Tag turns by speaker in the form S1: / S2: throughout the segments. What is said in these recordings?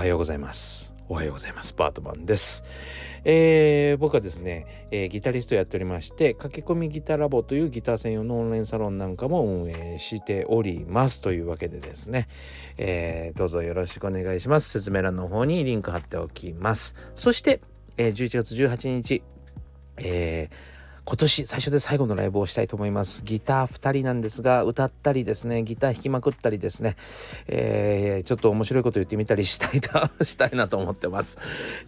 S1: はようございます。おはようございます。バートマンです。えー、僕はですね、えー、ギタリストやっておりまして駆け込みギターラボというギター専用のオンラインサロンなんかも運営しておりますというわけでですね、えー、どうぞよろしくお願いします。説明欄の方にリンク貼っておきます。そして、え、11月18日えー今年最初で最後のライブをしたいと思います。ギター2人なんですが、歌ったりですね、ギター弾きまくったりですね、えー、ちょっと面白いこと言ってみたりしたいな、したいなと思ってます。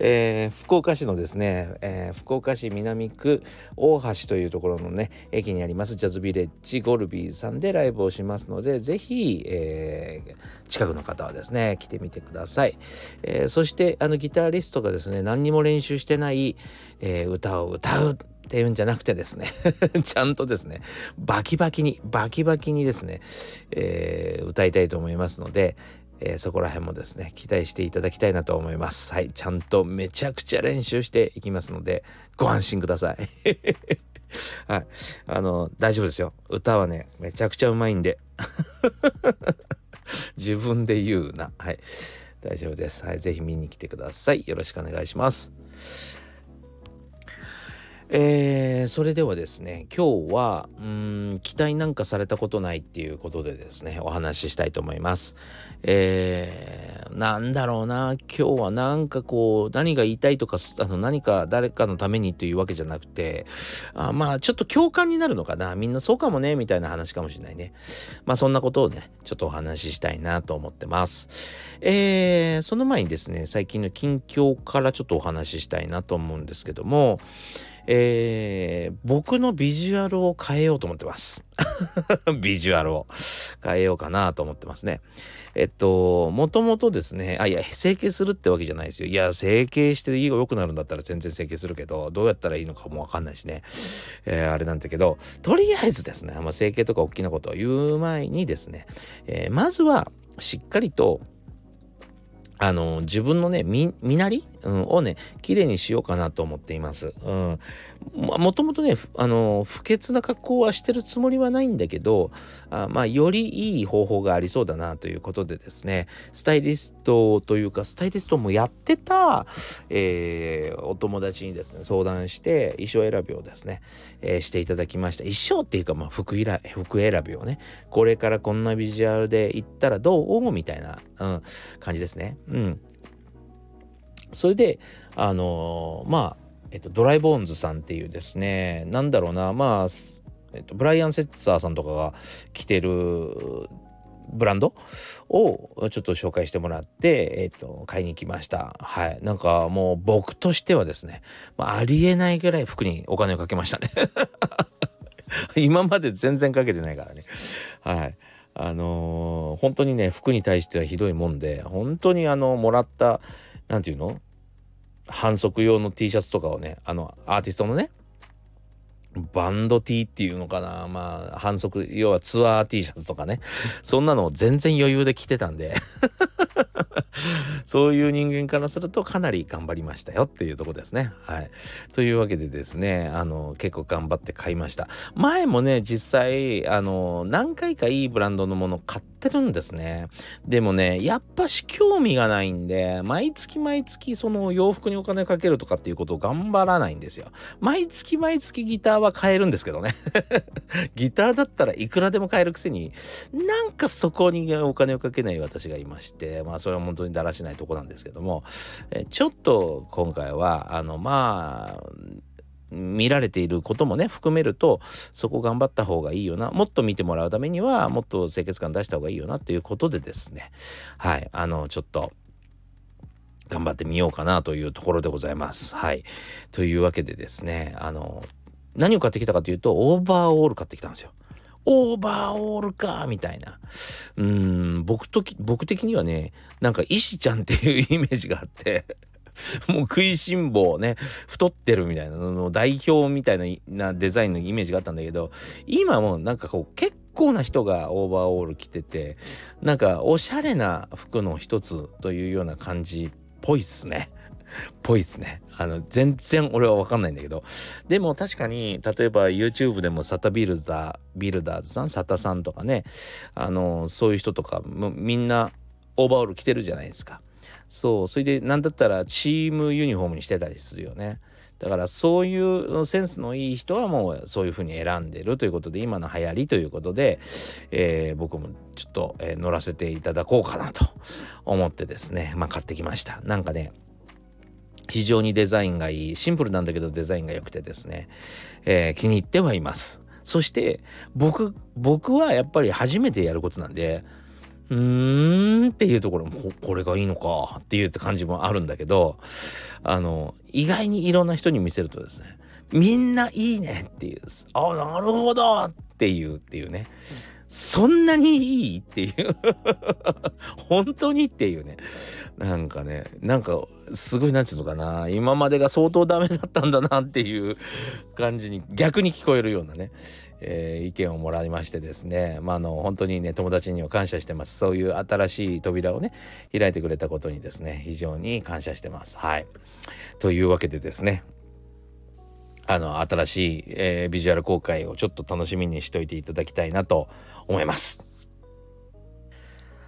S1: えー、福岡市のですね、えー、福岡市南区大橋というところのね、駅にありますジャズビレッジゴルビーさんでライブをしますので、ぜひ、えー、近くの方はですね、来てみてください。えー、そして、あのギタリストがですね、何にも練習してない、えー、歌を歌うていうんじゃなくてですねちゃんとですねバキバキにバキバキにですね、えー、歌いたいと思いますので、えー、そこら辺もですね期待していただきたいなと思いますはいちゃんとめちゃくちゃ練習していきますのでご安心くださいはいあの大丈夫ですよ歌はねめちゃくちゃうまいんで自分で言うなはい大丈夫ですはい是非見に来てくださいよろしくお願いしますえー、それではですね今日はうん期待なんかされたことないっていうことでですねお話ししたいと思います。えー、なんだろうな今日はなんかこう何が言いたいとかあの何か誰かのためにというわけじゃなくてあまあちょっと共感になるのかなみんなそうかもねみたいな話かもしれないね。まあそんなことをねちょっとお話ししたいなと思ってます。えー、その前にですね最近の近況からちょっとお話ししたいなと思うんですけどもえー、僕のビジュアルを変えようと思ってます。ビジュアルを変えようかなと思ってますね。えっと、もともとですね、あ、いや、整形するってわけじゃないですよ。いや、整形していいが良くなるんだったら全然整形するけど、どうやったらいいのかもわかんないしね。えー、あれなんだけど、とりあえずですね、まあ、整形とか大きなことを言う前にですね、えー、まずはしっかりとあの自分のね身なり、うん、をね綺麗にしようかなと思っています。うん、もともとねあの不潔な格好はしてるつもりはないんだけどあまあよりいい方法がありそうだなということでですね。スタイリストというかスタイリストもやってた、えー、お友達にですね相談して衣装選びをですね、えー、していただきました。衣装っていうかまあ服服選びをねこれからこんなビジュアルで行ったらどう？みたいな、うん、感じですね。うん、それであのー、まあえっと、ドライボーンズさんっていうですねなんだろうなまあ、えっと、ブライアン・セッツァーさんとかが着てるブランドをちょっと紹介してもらって、えっと、買いに来ました。はい。なんかもう僕としてはですね、まあ、ありえないぐらい服にお金をかけましたね。今まで全然かけてないからね。はい。あのー、本当にね、服に対してはひどいもんで、本当にあの、もらった、なんていうの？反則用の T シャツとかをねあのアーティストのねバンド T っていうのかなまあ反則要はツアー T シャツとかねそんなのを全然余裕で着てたんで そういう人間からするとかなり頑張りましたよっていうとこですね。はい。というわけでですね、あの、結構頑張って買いました。前もね、実際、あの、何回かいいブランドのもの買ってるんですね。でもね、やっぱし興味がないんで、毎月毎月その洋服にお金かけるとかっていうことを頑張らないんですよ。毎月毎月ギターは買えるんですけどね。ギターだったらいくらでも買えるくせに、なんかそこにお金をかけない私がいまして、まあそれは本当にだらしないとこなんですけども、えちょっと今回はあのまあ見られていることもね含めるとそこ頑張った方がいいよなもっと見てもらうためにはもっと清潔感出した方がいいよなっていうことでですねはいあのちょっと頑張ってみようかなというところでございます。はい。というわけでですねあの何を買ってきたかというとオーバーオール買ってきたんですよ。オーバーオールかみたいな。うん、僕と僕的にはね、なんか石ちゃんっていうイメージがあって もう食いしん坊ね、太ってるみたいなの代表みたいなデザインのイメージがあったんだけど、今もなんかこう結構な人がオーバーオール着てて、なんかおしゃれな服の一つというような感じっぽいっすね。ぽいっすね。あの、全然俺はわかんないんだけど。でも確かに、例えば YouTube でもサタビルダー、ビルダーズさん、サタさんとかね、あの、そういう人とか、みんなオーバーオール着てるじゃないですか。そうそれで何だったらチームユニフォームにしてたりするよね。だからそういうセンスのいい人はもうそういうふうに選んでるということで今の流行りということで、えー、僕もちょっと、え、乗らせていただこうかなと思ってですね。まあ買ってきました。なんかね非常にデザインがいい。シンプルなんだけどデザインが良くてですね、えー、気に入ってはいます。そして僕僕はやっぱり初めてやることなんでうーんっていうところもこれがいいのかっていうって感じもあるんだけどあの意外にいろんな人に見せるとですねみんないいねっていうあなるほどっていうっていうね、そんなにいいっていう。本当にっていうね。なんかねなんかすごいなんていうのかな。今までが相当ダメだったんだなっていう感じに逆に聞こえるようなね、えー、意見をもらいましてですね。まああの本当にね友達には感謝してます。そういう新しい扉をね開いてくれたことにですね非常に感謝してます。はい。というわけでですね。あの新しい、えー、ビジュアル公開をちょっと楽しみにしといていただきたいなと思います。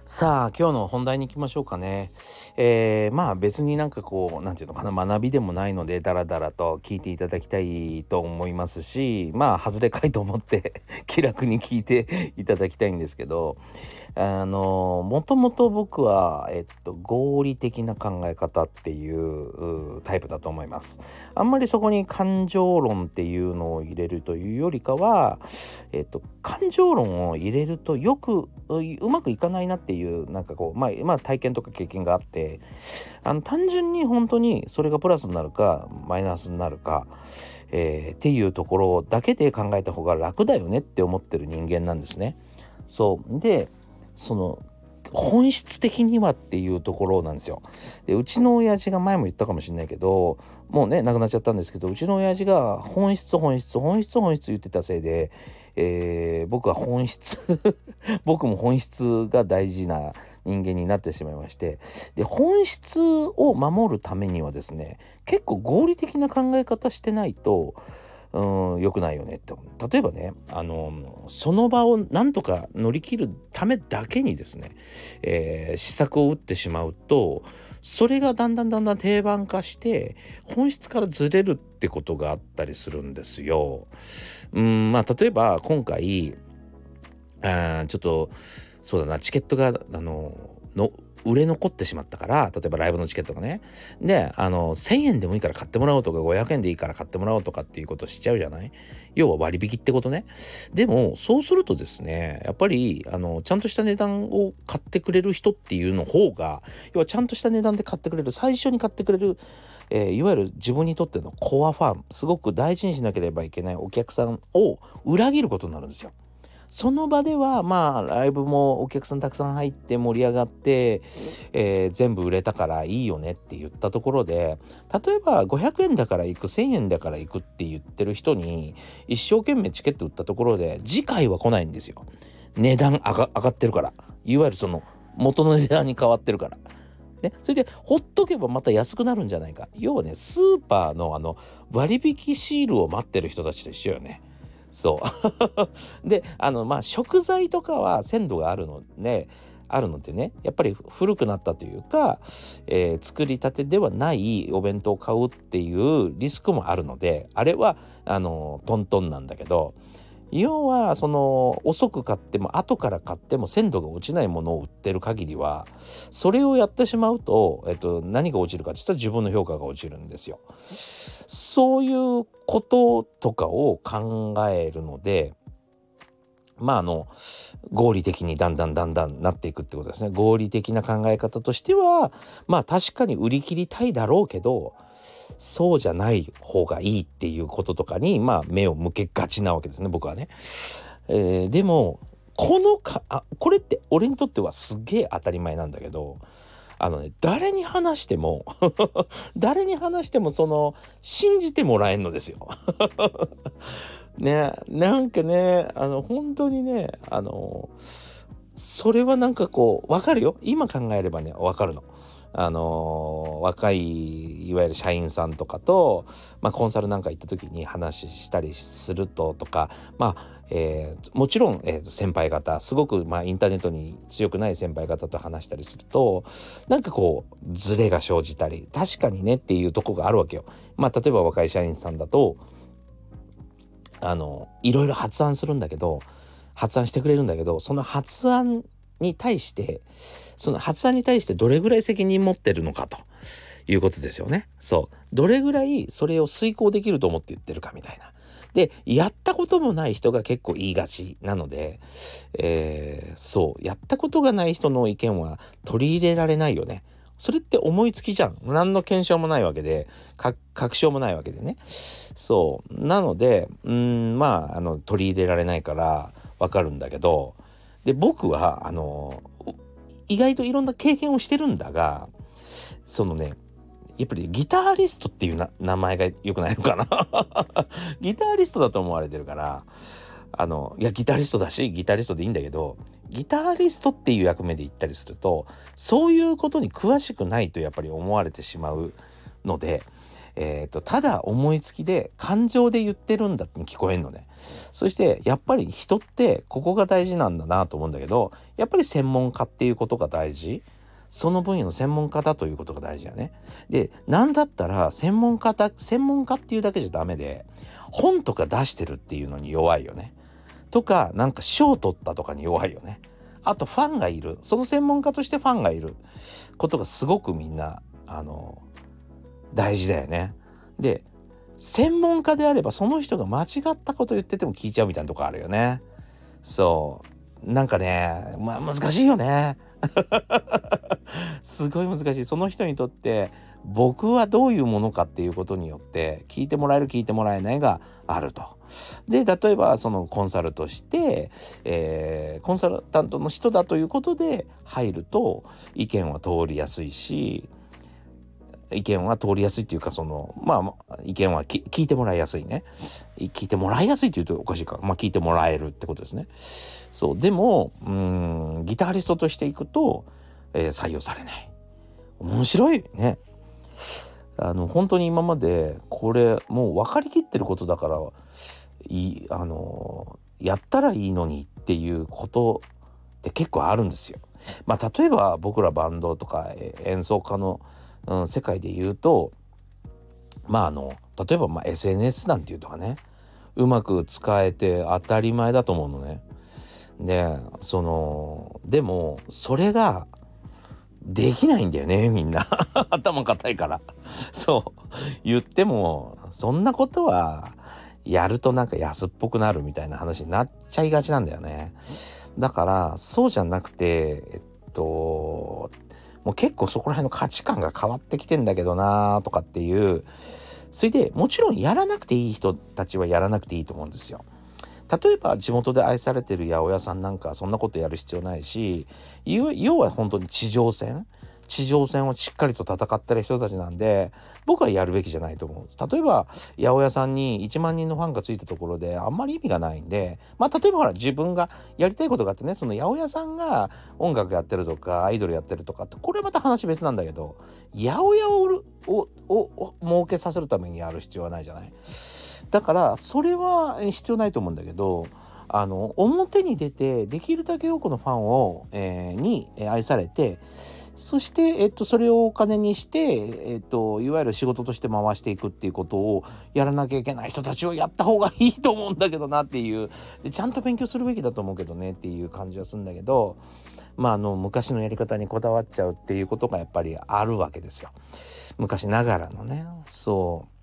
S1: さあ今日の本題に行きましょうかね。えー、まあ別になんかこう何て言うのかな学びでもないのでダラダラと聞いていただきたいと思いますしまあ外れかいと思って気楽に聞いていただきたいんですけどあのもともと僕は、えっと、合理的な考え方っていうタイプだと思います。あんまりそこに感情論っていうのを入れるというよりかは、えっと、感情論を入れるとよくうまくいかないなっていうなんかこう、まあ、まあ体験とか経験があってあの単純に本当にそれがプラスになるかマイナスになるか、えー、っていうところだけで考えた方が楽だよねって思ってる人間なんですね。そうでその本質的にはっていうところなんですよ。でうちの親父が前も言ったかもしれないけどもうね亡くなっちゃったんですけどうちの親父が本質本質本質本質言ってたせいで、えー、僕は本質 僕も本質が大事な人間になってしまいましてで本質を守るためにはですね結構合理的な考え方してないとうん良くないよねって例えばねあのその場をなんとか乗り切るためだけにですね、えー、施策を打ってしまうとそれがだんだんだんだん定番化して本質からずれるってことがあったりするんですよ。うんまあ例えば今回あちょっとそうだなチケットがあのの売れ残ってしまったから例えばライブのチケットがね。であの1,000円でもいいから買ってもらおうとか500円でいいから買ってもらおうとかっていうことしちゃうじゃない？要は割引ってことね。でもそうするとですねやっぱりあのちゃんとした値段を買ってくれる人っていうの方が要はちゃんとした値段で買ってくれる最初に買ってくれるえー、いわゆる自分にとってのコアファンすごく大事にしなければいけないお客さんを裏切ることになるんですよ。その場ではまあライブもお客さんたくさん入って盛り上がって、えー、全部売れたからいいよねって言ったところで例えば500円だから行く1000円だから行くって言ってる人に一生懸命チケット売ったところで次回は来ないんですよ。値段上が上がってるからいわゆるその元の値段に変わってるから。ね、それでほっとけばまた安くなるんじゃないか要はねスーパーのあの割引シールを待ってる人たちと一緒よね。そう。であのまあ食材とかは鮮度があるのであるのでねやっぱり古くなったというか、えー、作りたてではないお弁当を買うっていうリスクもあるのであれはあのトントンなんだけど要はその遅く買っても後から買っても鮮度が落ちないものを売ってる限りはそれをやってしまうと、えっと、何が落ちるかって言ったら自分の評価が落ちるんですよ。そういうこととかを考えるのでまああの合理的にだんだんだんだんなっていくってことですね。合理的な考え方としてはまあ確かに売り切りたいだろうけどそうじゃない方がいいっていうこととかにまあ目を向けがちなわけですね僕はね。えー、でもこのかあこれって俺にとってはすげえ当たり前なんだけどあのね誰に話しても 誰に話してもその信じてもらえんのですよ。ねなんかねあの本当にねあのそれはなんかこうわかるよ今考えればねわかるの。あの若いいわゆる社員さんとかと、まあ、コンサルなんか行った時に話したりするととかまあえー、もちろん、えー、先輩方すごく、まあ、インターネットに強くない先輩方と話したりするとなんかこうズレが生じたり確かにねっていうとこがあるわけよ。まあ、例えば若い社員さんだとあのいろいろ発案するんだけど発案してくれるんだけどその発案に対してその発案に対してどれぐらい責任持ってるのかということですよね。そうどれぐらいそれを遂行できると思って言ってるかみたいな。でやったこともない人が結構言いがちなので、えー、そうやったことがない人の意見は取り入れられないよね。それって思いつきじゃん。何の検証もないわけで、確証もないわけでね。そう。なので、うん、まあ、あの、取り入れられないからわかるんだけど、で、僕は、あの、意外といろんな経験をしてるんだが、そのね、やっぱりギタリストっていう名前が良くないのかな ギタリストだと思われてるから、あの、いや、ギタリストだし、ギタリストでいいんだけど、ギタリストっていう役目で言ったりすると、そういうことに詳しくないとやっぱり思われてしまうので、えーと、ただ思いつきで感情で言ってるんだって聞こえんのね。そしてやっぱり人ってここが大事なんだなと思うんだけどやっぱり専門家っていうことが大事。その分野の専門家だということが大事だね。で、なんだったら専門家だ、専門家っていうだけじゃダメで、本とか出してるっていうのに弱いよね。とか、なんか賞取ったとかに弱いよね。あとファンがいる。その専門家としてファンがいることがすごくみんな、あの、大事だよね。で、専門家であればその人が間違ったこと言ってても聞いちゃうみたいなとこあるよね。そう。なんかね、まあ難しいよね。すごい難しい。その人にとって僕はどういうものかっていうことによって聞いてもらえる聞いてもらえないがあると。で例えばそのコンサルとして、えー、コンサルタントの人だということで入ると意見は通りやすいし意見は通りやすいっていうかそのまあ意見は聞いてもらいやすいね。聞いてもらいやすいっていうとおかしいか。まあ聞いてもらえるってことですね。そう。でもうんギタリストとしていくと、えー、採用されない。面白いね。あの本当に今までこれもう分かりきってることだからいいあのやったらいいのにっていうことって結構あるんですよ。まあ例えば僕らバンドとか演奏家の、うん、世界で言うとまああの例えばま SNS なんていうとかねうまく使えて当たり前だと思うのね。でそのでもそれができないんだよねみんな。頭固いから。そう。言ってもそんなことはやるとなんか安っぽくなるみたいな話になっちゃいがちなんだよね。だからそうじゃなくてえっともう結構そこら辺の価値観が変わってきてんだけどなとかっていう。それでもちろんやらなくていい人たちはやらなくていいと思うんですよ。例えば地元で愛されてる八百屋さんなんかそんなことやる必要ないし要は本当に地上戦？地上戦をしっかりと戦ってる人たちなんで僕はやるべきじゃないと思う例えば八百屋さんに1万人のファンがついたところであんまり意味がないんでまあ例えばほら自分がやりたいことがあってねその八百屋さんが音楽やってるとかアイドルやってるとかってこれまた話別なんだけど八百屋ををを儲けさせるためにやる必要はないじゃない？だからそれは必要ないと思うんだけどあの表に出てできるだけ多くのファンを、えー、に愛されてそして、えっと、それをお金にして、えっと、いわゆる仕事として回していくっていうことをやらなきゃいけない人たちをやった方がいいと思うんだけどなっていうでちゃんと勉強するべきだと思うけどねっていう感じはするんだけどまああの昔のやり方にこだわっちゃうっていうことがやっぱりあるわけですよ。昔ながらのねそう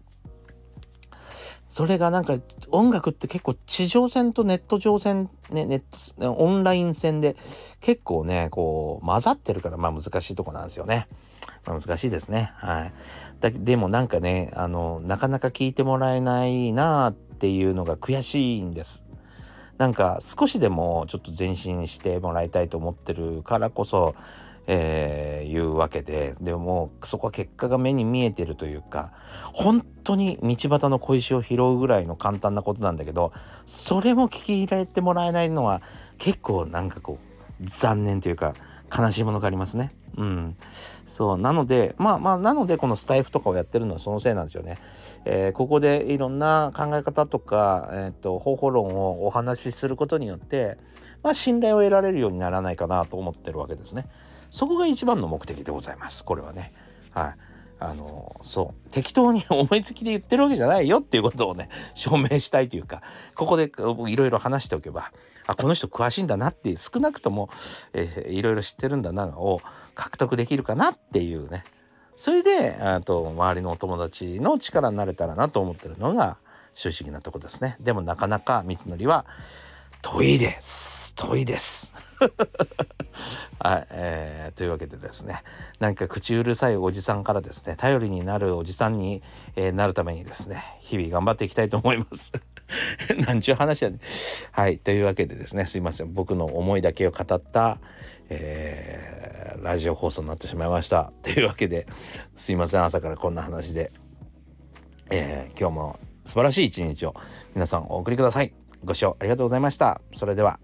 S1: それがなんか音楽って結構地上戦とネット上戦ねネットオンライン戦で結構ねこう混ざってるからまあ難しいとこなんですよね。まあ、難しいですね。はい。だでもなんかねあのなかなか聞いてもらえないなっていうのが悔しいんです。なんか少しでもちょっと前進してもらいたいと思ってるからこそえー、いうわけででもそこは結果が目に見えてるというか本当に道端の小石を拾うぐらいの簡単なことなんだけどそれも聞き入れてもらえないのは結構なんかこう残念というか悲しいものがありますね。うん。そう。なので、まあまあ、なので、このスタイフとかをやってるのはそのせいなんですよね。えー、ここでいろんな考え方とか、えっ、ー、と、方法論をお話しすることによって、まあ、信頼を得られるようにならないかなと思ってるわけですね。そこが一番の目的でございます。これはね。はい。あのそう適当に 思いつきで言ってるわけじゃないよっていうことをね証明したいというかここでいろいろ話しておけばあこの人詳しいんだなって少なくとも、いろいろ知ってるんだなを獲得できるかなっていうねそれでと周りのお友達の力になれたらなと思ってるのが正直なとこですねでもなかなか道のりは遠いです遠いです はい、えー、というわけでですねなんか口うるさいおじさんからですね頼りになるおじさんに、えー、なるためにですね日々頑張っていきたいと思います。なんちゅう話やねはいというわけでですねすいません。僕の思いだけを語った、えー、ラジオ放送になってしまいました。というわけですいません。朝からこんな話で、えー、今日も素晴らしい一日を皆さんお送りください。ご視聴ありがとうございました。それでは。